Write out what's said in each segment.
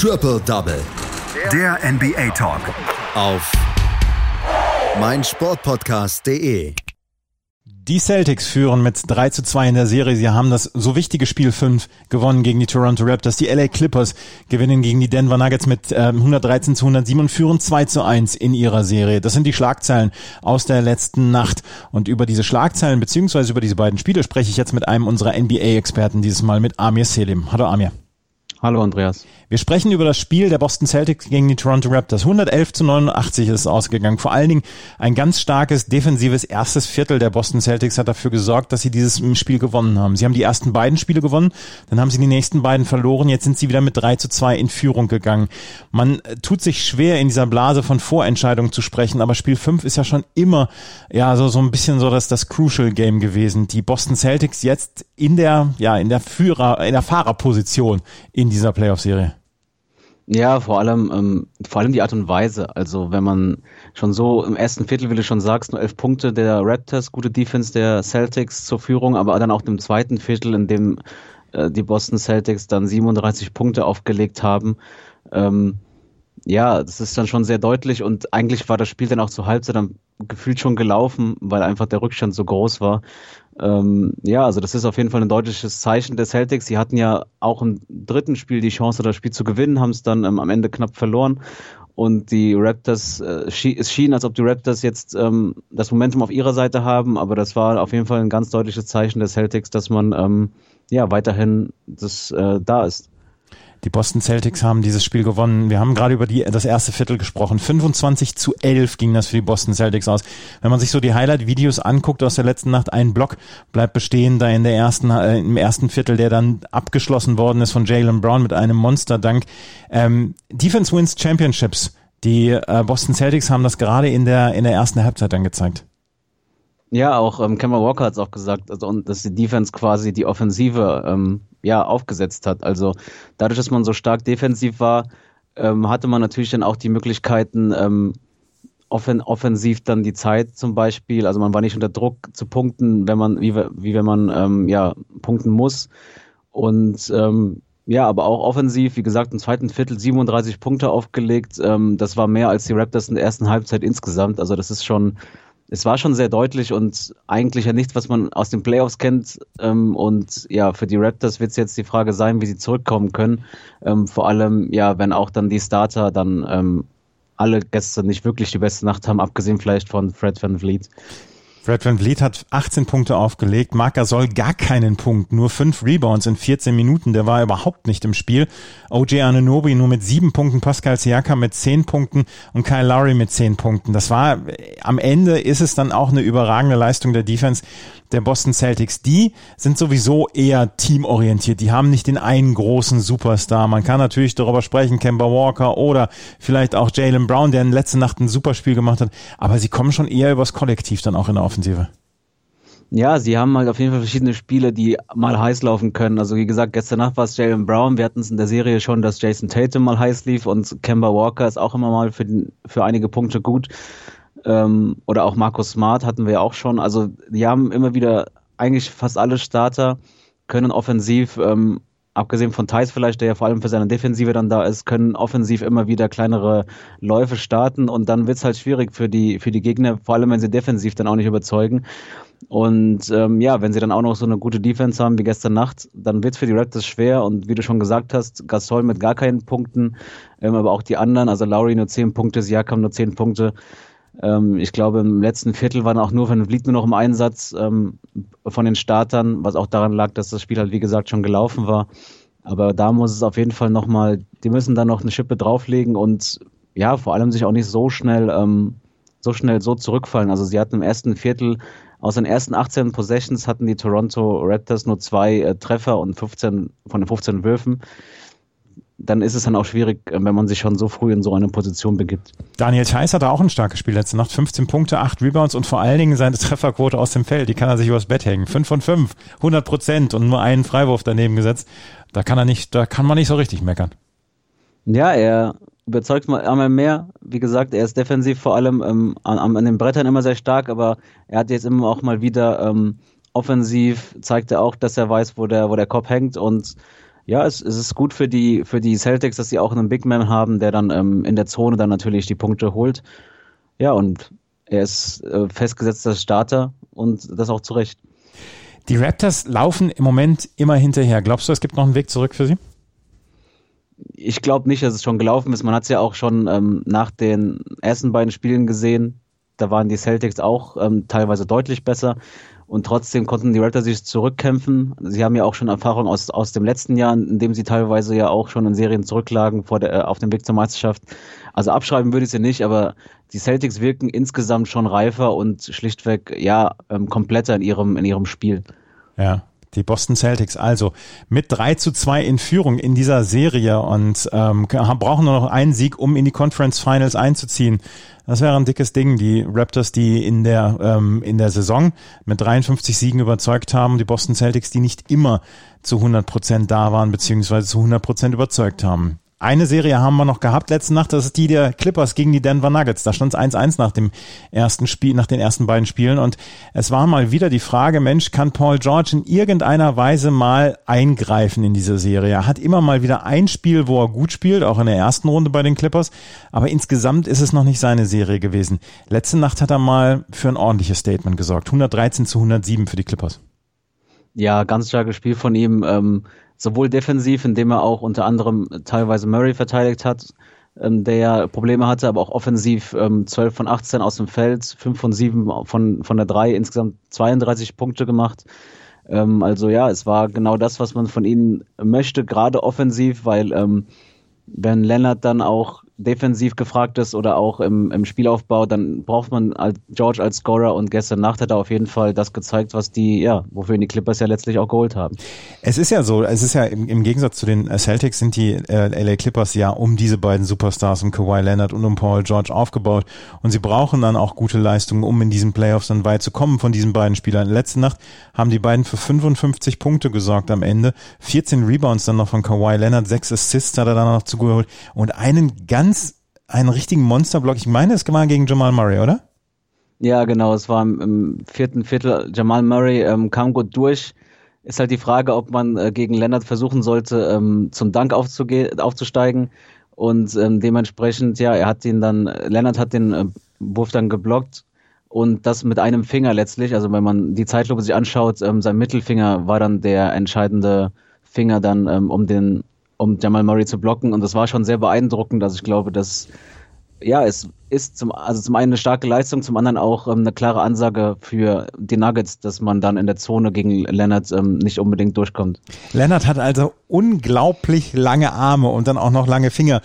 Triple Double. Der NBA Talk. Auf meinsportpodcast.de. Die Celtics führen mit 3 zu 2 in der Serie. Sie haben das so wichtige Spiel 5 gewonnen gegen die Toronto Raptors. Die LA Clippers gewinnen gegen die Denver Nuggets mit äh, 113 zu 107 und führen 2 zu 1 in ihrer Serie. Das sind die Schlagzeilen aus der letzten Nacht. Und über diese Schlagzeilen beziehungsweise über diese beiden Spiele spreche ich jetzt mit einem unserer NBA-Experten, dieses Mal mit Amir Selim. Hallo Amir. Hallo Andreas. Wir sprechen über das Spiel der Boston Celtics gegen die Toronto Raptors. 111 zu 89 ist ausgegangen. Vor allen Dingen ein ganz starkes defensives erstes Viertel der Boston Celtics hat dafür gesorgt, dass sie dieses Spiel gewonnen haben. Sie haben die ersten beiden Spiele gewonnen, dann haben sie die nächsten beiden verloren. Jetzt sind sie wieder mit 3 zu 2 in Führung gegangen. Man tut sich schwer in dieser Blase von Vorentscheidungen zu sprechen, aber Spiel 5 ist ja schon immer ja so, so ein bisschen so das, das Crucial Game gewesen. Die Boston Celtics jetzt in der, ja, in der Führer, in der Fahrerposition in dieser Playoff-Serie. Ja, vor allem, ähm, vor allem die Art und Weise. Also wenn man schon so im ersten Viertel, wie du schon sagst, nur elf Punkte der Raptors, gute Defense der Celtics zur Führung, aber dann auch im zweiten Viertel, in dem äh, die Boston Celtics dann 37 Punkte aufgelegt haben. Ähm, ja, das ist dann schon sehr deutlich und eigentlich war das Spiel dann auch zur Halbzeit dann gefühlt schon gelaufen, weil einfach der Rückstand so groß war. Ähm, ja, also das ist auf jeden Fall ein deutliches Zeichen der Celtics. Sie hatten ja auch im dritten Spiel die Chance, das Spiel zu gewinnen, haben es dann ähm, am Ende knapp verloren. Und die Raptors, äh, es schien, als ob die Raptors jetzt ähm, das Momentum auf ihrer Seite haben, aber das war auf jeden Fall ein ganz deutliches Zeichen der Celtics, dass man ähm, ja weiterhin das äh, da ist. Die Boston Celtics haben dieses Spiel gewonnen. Wir haben gerade über die, das erste Viertel gesprochen. 25 zu 11 ging das für die Boston Celtics aus. Wenn man sich so die Highlight-Videos anguckt aus der letzten Nacht, ein Block bleibt bestehen da in der ersten, äh, im ersten Viertel, der dann abgeschlossen worden ist von Jalen Brown mit einem Monster-Dank. Ähm, Defense wins Championships. Die äh, Boston Celtics haben das gerade in der, in der ersten Halbzeit dann gezeigt. Ja, auch ähm, Kemba Walker hat es auch gesagt, also, und dass die Defense quasi die Offensive ähm, ja, aufgesetzt hat. Also dadurch, dass man so stark defensiv war, ähm, hatte man natürlich dann auch die Möglichkeiten, ähm, offen, offensiv dann die Zeit zum Beispiel. Also man war nicht unter Druck zu punkten, wenn man, wie, wie wenn man ähm, ja, punkten muss. Und ähm, ja, aber auch offensiv, wie gesagt, im zweiten Viertel 37 Punkte aufgelegt. Ähm, das war mehr als die Raptors in der ersten Halbzeit insgesamt. Also das ist schon es war schon sehr deutlich und eigentlich ja nichts, was man aus den Playoffs kennt. Ähm, und ja, für die Raptors wird es jetzt die Frage sein, wie sie zurückkommen können. Ähm, vor allem, ja, wenn auch dann die Starter dann ähm, alle gestern nicht wirklich die beste Nacht haben, abgesehen vielleicht von Fred Van Vliet. Fred Van Vliet hat 18 Punkte aufgelegt. Marc Gasol gar keinen Punkt, nur fünf Rebounds in 14 Minuten. Der war überhaupt nicht im Spiel. OJ Ananobi nur mit sieben Punkten, Pascal Siakam mit zehn Punkten und Kyle Lowry mit zehn Punkten. Das war, am Ende ist es dann auch eine überragende Leistung der Defense der Boston Celtics. Die sind sowieso eher teamorientiert. Die haben nicht den einen großen Superstar. Man kann natürlich darüber sprechen, Kemba Walker oder vielleicht auch Jalen Brown, der in letzter Nacht ein Superspiel gemacht hat. Aber sie kommen schon eher übers Kollektiv dann auch in der Offensive. Ja, sie haben halt auf jeden Fall verschiedene Spiele, die mal heiß laufen können. Also wie gesagt, gestern Nacht war es Jalen Brown. Wir hatten es in der Serie schon, dass Jason Tatum mal heiß lief und Kemba Walker ist auch immer mal für, für einige Punkte gut. Ähm, oder auch Markus Smart hatten wir ja auch schon. Also die haben immer wieder eigentlich fast alle Starter können offensiv, ähm, abgesehen von Thais vielleicht, der ja vor allem für seine Defensive dann da ist, können offensiv immer wieder kleinere Läufe starten und dann wird es halt schwierig für die, für die Gegner, vor allem wenn sie defensiv dann auch nicht überzeugen. Und ähm, ja, wenn sie dann auch noch so eine gute Defense haben wie gestern Nacht, dann wird es für die Raptors schwer. Und wie du schon gesagt hast, Gasol mit gar keinen Punkten, ähm, aber auch die anderen, also Lowry nur zehn Punkte, Siakam nur zehn Punkte. Ähm, ich glaube, im letzten Viertel waren auch nur Van Vliet nur noch im Einsatz ähm, von den Startern, was auch daran lag, dass das Spiel halt, wie gesagt, schon gelaufen war. Aber da muss es auf jeden Fall nochmal, die müssen da noch eine Schippe drauflegen und ja, vor allem sich auch nicht so schnell, ähm, so schnell so zurückfallen. Also sie hatten im ersten Viertel aus den ersten 18 Possessions hatten die Toronto Raptors nur zwei äh, Treffer und 15 von den 15 Würfen dann ist es dann auch schwierig, äh, wenn man sich schon so früh in so eine Position begibt. Daniel Theiss hatte auch ein starkes Spiel letzte Nacht. 15 Punkte, 8 Rebounds und vor allen Dingen seine Trefferquote aus dem Feld. Die kann er sich übers Bett hängen. 5 von 5, 100 Prozent und nur einen Freiwurf daneben gesetzt. Da kann er nicht, da kann man nicht so richtig meckern. Ja, er überzeugt mal einmal mehr. Wie gesagt, er ist defensiv vor allem ähm, an, an, den Brettern immer sehr stark, aber er hat jetzt immer auch mal wieder ähm, offensiv, zeigt er auch, dass er weiß, wo der, wo der Kopf hängt und Ja, es, es ist gut für die, für die Celtics, dass sie auch einen Big Man haben, der dann ähm, in der Zone dann natürlich die Punkte holt. Ja, und er ist äh, festgesetzter Starter und das auch zu Recht. Die Raptors laufen im Moment immer hinterher. Glaubst du, es gibt noch einen Weg zurück für sie? Ich glaube nicht, dass es schon gelaufen ist. Man hat es ja auch schon ähm, nach den ersten beiden Spielen gesehen. Da waren die Celtics auch ähm, teilweise deutlich besser. Und trotzdem konnten die Raptors sich zurückkämpfen. Sie haben ja auch schon Erfahrung aus, aus dem letzten Jahr, in dem sie teilweise ja auch schon in Serien zurücklagen vor der, äh, auf dem Weg zur Meisterschaft. Also abschreiben würde ich sie nicht, aber die Celtics wirken insgesamt schon reifer und schlichtweg ja ähm, kompletter in ihrem, in ihrem Spiel. Ja, die Boston Celtics also mit 3 zu 2 in Führung in dieser Serie und ähm, brauchen nur noch einen Sieg, um in die Conference Finals einzuziehen. Das wäre ein dickes Ding. Die Raptors, die in der, ähm, in der Saison mit 53 Siegen überzeugt haben, die Boston Celtics, die nicht immer zu 100 Prozent da waren, beziehungsweise zu 100 Prozent überzeugt haben. Eine Serie haben wir noch gehabt letzte Nacht, das ist die der Clippers gegen die Denver Nuggets. Da stand es 1-1 nach dem ersten Spiel, nach den ersten beiden Spielen und es war mal wieder die Frage, Mensch, kann Paul George in irgendeiner Weise mal eingreifen in diese Serie? Er hat immer mal wieder ein Spiel, wo er gut spielt, auch in der ersten Runde bei den Clippers, aber insgesamt ist es noch nicht seine Serie gewesen. Letzte Nacht hat er mal für ein ordentliches Statement gesorgt. 113 zu 107 für die Clippers. Ja, ganz starkes Spiel von ihm. Ähm sowohl defensiv, indem er auch unter anderem teilweise Murray verteidigt hat, ähm, der ja Probleme hatte, aber auch offensiv ähm, 12 von 18 aus dem Feld, 5 von 7 von, von der 3, insgesamt 32 Punkte gemacht. Ähm, also ja, es war genau das, was man von ihnen möchte, gerade offensiv, weil ähm, wenn Lennart dann auch defensiv gefragt ist oder auch im, im Spielaufbau, dann braucht man George als Scorer und gestern Nacht hat er auf jeden Fall das gezeigt, was die, ja, wofür die Clippers ja letztlich auch geholt haben. Es ist ja so, es ist ja im, im Gegensatz zu den Celtics sind die äh, LA Clippers ja um diese beiden Superstars, um Kawhi Leonard und um Paul George aufgebaut und sie brauchen dann auch gute Leistungen, um in diesen Playoffs dann weit zu kommen von diesen beiden Spielern. Letzte Nacht haben die beiden für 55 Punkte gesorgt am Ende, 14 Rebounds dann noch von Kawhi Leonard, 6 Assists hat er dann noch zugeholt und einen ganz einen richtigen Monsterblock. Ich meine, es war gegen Jamal Murray, oder? Ja, genau. Es war im, im vierten Viertel. Jamal Murray ähm, kam gut durch. Ist halt die Frage, ob man äh, gegen Leonard versuchen sollte, ähm, zum Dank aufzusteigen. Und ähm, dementsprechend, ja, er hat ihn dann, Leonard hat den äh, Wurf dann geblockt und das mit einem Finger letztlich. Also wenn man die Zeitlupe sich anschaut, ähm, sein Mittelfinger war dann der entscheidende Finger dann, ähm, um den um Jamal Murray zu blocken. Und das war schon sehr beeindruckend. Also ich glaube, dass ja, es ist zum, also zum einen eine starke Leistung, zum anderen auch ähm, eine klare Ansage für die Nuggets, dass man dann in der Zone gegen Leonard ähm, nicht unbedingt durchkommt. Leonard hat also unglaublich lange Arme und dann auch noch lange Finger.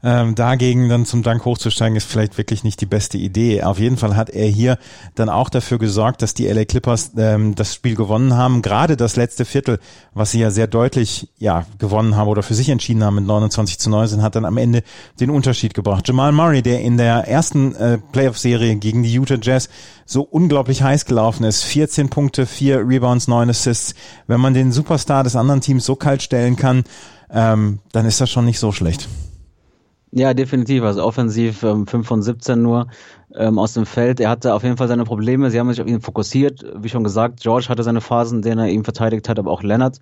Ähm, dagegen dann zum Dank hochzusteigen, ist vielleicht wirklich nicht die beste Idee. Auf jeden Fall hat er hier dann auch dafür gesorgt, dass die LA Clippers ähm, das Spiel gewonnen haben. Gerade das letzte Viertel, was sie ja sehr deutlich ja gewonnen haben oder für sich entschieden haben mit 29 zu 19, hat dann am Ende den Unterschied gebracht. Jamal Murray, der in der ersten äh, Playoff-Serie gegen die Utah Jazz so unglaublich heiß gelaufen ist. 14 Punkte, 4 Rebounds, 9 Assists. Wenn man den Superstar des anderen Teams so kalt stellen kann, ähm, dann ist das schon nicht so schlecht. Ja, definitiv. Also offensiv ähm, 5 von 17 nur ähm, aus dem Feld. Er hatte auf jeden Fall seine Probleme. Sie haben sich auf ihn fokussiert. Wie schon gesagt, George hatte seine Phasen, denen er ihm verteidigt hat, aber auch Leonard.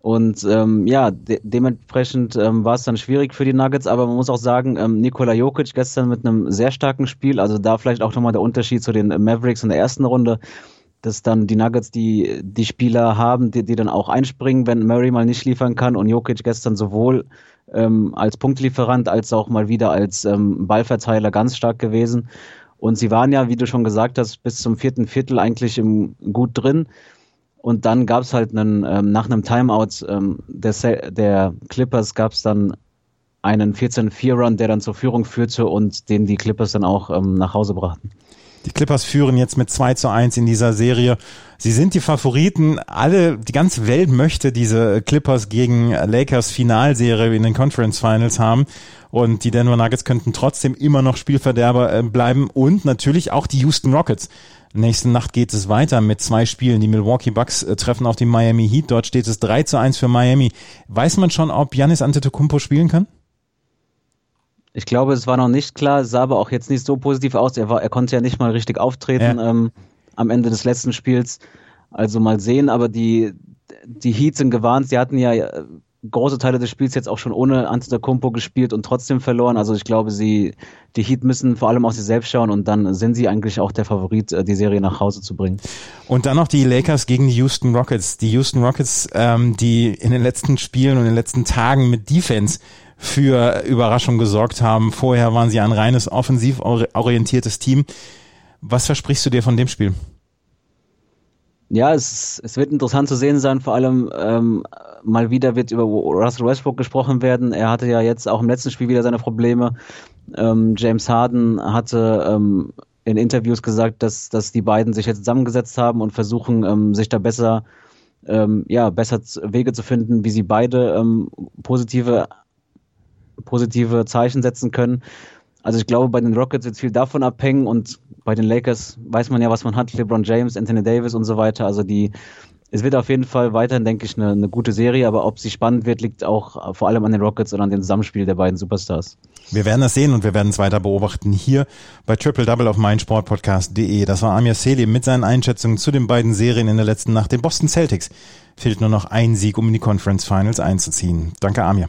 Und ähm, ja, de dementsprechend ähm, war es dann schwierig für die Nuggets. Aber man muss auch sagen, ähm, Nikola Jokic gestern mit einem sehr starken Spiel. Also da vielleicht auch nochmal der Unterschied zu den Mavericks in der ersten Runde dass dann die Nuggets die, die Spieler haben, die, die dann auch einspringen, wenn Murray mal nicht liefern kann und Jokic gestern sowohl ähm, als Punktlieferant als auch mal wieder als ähm, Ballverteiler ganz stark gewesen. Und sie waren ja, wie du schon gesagt hast, bis zum vierten Viertel eigentlich im, gut drin. Und dann gab es halt einen, ähm, nach einem Timeout ähm, der, der Clippers gab es dann einen 14-4-Run, der dann zur Führung führte und den die Clippers dann auch ähm, nach Hause brachten. Die Clippers führen jetzt mit 2 zu 1 in dieser Serie. Sie sind die Favoriten. Alle, die ganze Welt möchte diese Clippers gegen Lakers Finalserie in den Conference Finals haben. Und die Denver Nuggets könnten trotzdem immer noch Spielverderber äh, bleiben. Und natürlich auch die Houston Rockets. Nächste Nacht geht es weiter mit zwei Spielen. Die Milwaukee Bucks äh, treffen auf die Miami Heat. Dort steht es 3 zu 1 für Miami. Weiß man schon, ob Janis Antetokounmpo spielen kann? Ich glaube, es war noch nicht klar, sah aber auch jetzt nicht so positiv aus. Er, war, er konnte ja nicht mal richtig auftreten ja. ähm, am Ende des letzten Spiels. Also mal sehen, aber die, die Heats sind gewarnt. Sie hatten ja große Teile des Spiels jetzt auch schon ohne Antetokounmpo gespielt und trotzdem verloren. Also ich glaube, sie, die Heat müssen vor allem auf sich selbst schauen und dann sind sie eigentlich auch der Favorit, äh, die Serie nach Hause zu bringen. Und dann noch die Lakers gegen die Houston Rockets. Die Houston Rockets, ähm, die in den letzten Spielen und in den letzten Tagen mit Defense für Überraschung gesorgt haben. Vorher waren sie ein reines offensiv orientiertes Team. Was versprichst du dir von dem Spiel? Ja, es, es wird interessant zu sehen sein, vor allem ähm, mal wieder wird über Russell Westbrook gesprochen werden. Er hatte ja jetzt auch im letzten Spiel wieder seine Probleme. Ähm, James Harden hatte ähm, in Interviews gesagt, dass, dass die beiden sich jetzt zusammengesetzt haben und versuchen, ähm, sich da besser, ähm, ja, besser Wege zu finden, wie sie beide ähm, positive, positive Zeichen setzen können. Also ich glaube, bei den Rockets wird viel davon abhängen und bei den Lakers weiß man ja, was man hat. LeBron James, Anthony Davis und so weiter. Also die, es wird auf jeden Fall weiterhin, denke ich, eine, eine gute Serie, aber ob sie spannend wird, liegt auch vor allem an den Rockets und an dem Zusammenspiel der beiden Superstars. Wir werden das sehen und wir werden es weiter beobachten hier bei Triple Double auf meinsportpodcast.de. Das war Amir Selim mit seinen Einschätzungen zu den beiden Serien in der letzten Nacht. Den Boston Celtics fehlt nur noch ein Sieg, um in die Conference Finals einzuziehen. Danke, Amir.